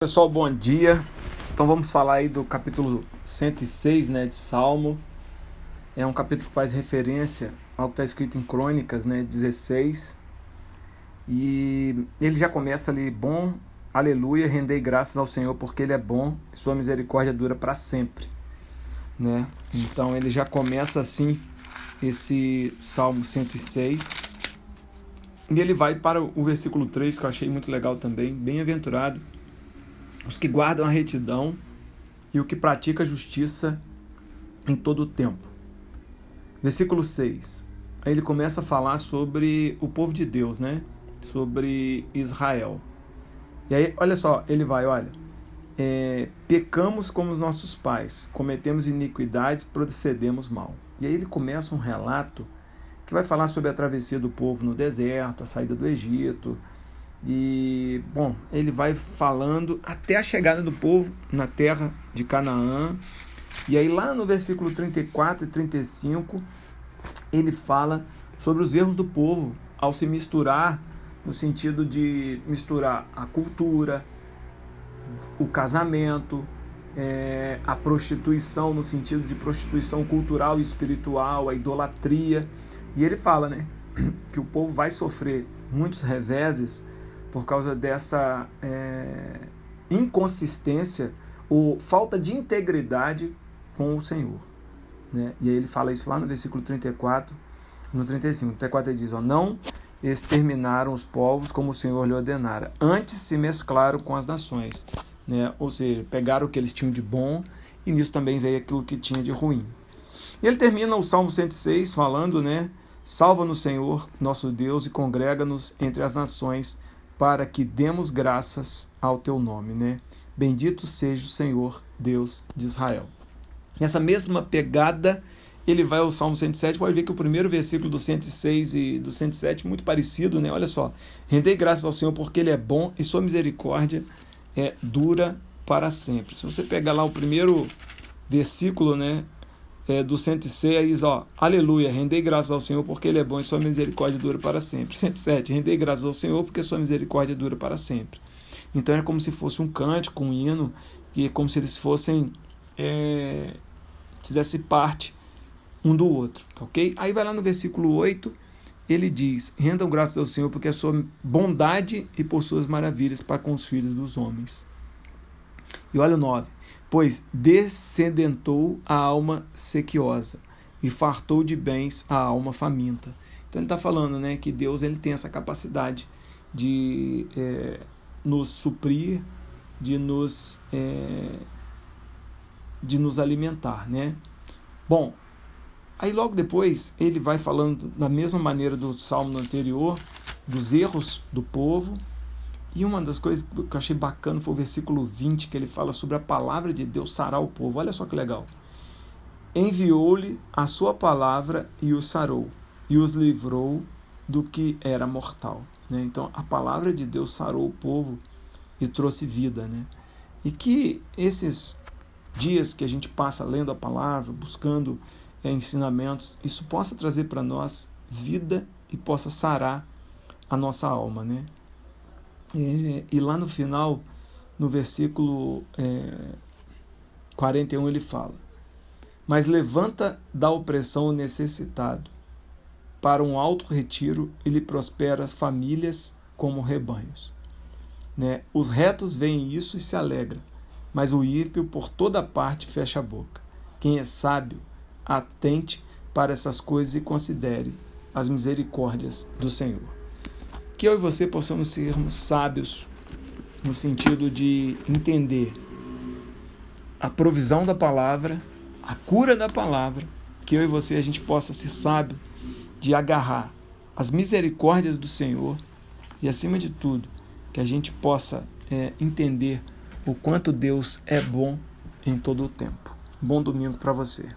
Pessoal, bom dia. Então vamos falar aí do capítulo 106, né, de Salmo. É um capítulo que faz referência ao que está escrito em Crônicas, né, 16. E ele já começa ali, bom, aleluia, rendei graças ao Senhor porque ele é bom, e sua misericórdia dura para sempre, né? Então ele já começa assim esse Salmo 106. E ele vai para o versículo 3, que eu achei muito legal também, bem-aventurado os que guardam a retidão e o que pratica a justiça em todo o tempo. Versículo 6. Aí ele começa a falar sobre o povo de Deus, né? Sobre Israel. E aí, olha só, ele vai, olha. É, pecamos como os nossos pais, cometemos iniquidades, procedemos mal. E aí ele começa um relato que vai falar sobre a travessia do povo no deserto, a saída do Egito, e, bom, ele vai falando até a chegada do povo na terra de Canaã. E aí, lá no versículo 34 e 35, ele fala sobre os erros do povo ao se misturar, no sentido de misturar a cultura, o casamento, é, a prostituição, no sentido de prostituição cultural e espiritual, a idolatria. E ele fala né, que o povo vai sofrer muitos reveses por causa dessa é, inconsistência ou falta de integridade com o Senhor. Né? E aí ele fala isso lá no versículo 34, no 35. 34 ele diz: ó, Não exterminaram os povos como o Senhor lhe ordenara, antes se mesclaram com as nações. Né? Ou seja, pegaram o que eles tinham de bom e nisso também veio aquilo que tinha de ruim. E ele termina o Salmo 106 falando, né? Salva-nos, Senhor, nosso Deus, e congrega-nos entre as nações para que demos graças ao teu nome, né? Bendito seja o Senhor, Deus de Israel. Nessa mesma pegada, ele vai ao Salmo 107, pode ver que o primeiro versículo do 106 e do 107 muito parecido, né? Olha só. Rendei graças ao Senhor porque ele é bom e sua misericórdia é dura para sempre. Se você pegar lá o primeiro versículo, né, é, do 106, ó, aleluia, rendei graças ao Senhor porque Ele é bom e sua misericórdia dura para sempre. 107, rendei graças ao Senhor porque sua misericórdia dura para sempre. Então é como se fosse um cântico, um hino, que é como se eles fossem, é, fizesse parte um do outro, tá ok? Aí vai lá no versículo 8, ele diz, rendam graças ao Senhor porque a sua bondade e por suas maravilhas para com os filhos dos homens. E olha o 9. Pois descendentou a alma sequiosa e fartou de bens a alma faminta. Então ele está falando né, que Deus ele tem essa capacidade de é, nos suprir, de nos, é, de nos alimentar. Né? Bom, aí logo depois ele vai falando da mesma maneira do salmo anterior, dos erros do povo, e uma das coisas que eu achei bacana foi o versículo 20, que ele fala sobre a palavra de Deus sarar o povo. Olha só que legal. Enviou-lhe a sua palavra e os sarou, e os livrou do que era mortal. Né? Então, a palavra de Deus sarou o povo e trouxe vida. Né? E que esses dias que a gente passa lendo a palavra, buscando é, ensinamentos, isso possa trazer para nós vida e possa sarar a nossa alma. Né? E, e lá no final, no versículo é, 41, ele fala: Mas levanta da opressão o necessitado, para um alto retiro ele prospera as famílias como rebanhos. Né? Os retos veem isso e se alegram, mas o ímpio por toda parte fecha a boca. Quem é sábio, atente para essas coisas e considere as misericórdias do Senhor que eu e você possamos sermos sábios no sentido de entender a provisão da palavra, a cura da palavra, que eu e você a gente possa ser sábio de agarrar as misericórdias do Senhor e acima de tudo que a gente possa é, entender o quanto Deus é bom em todo o tempo. Bom domingo para você.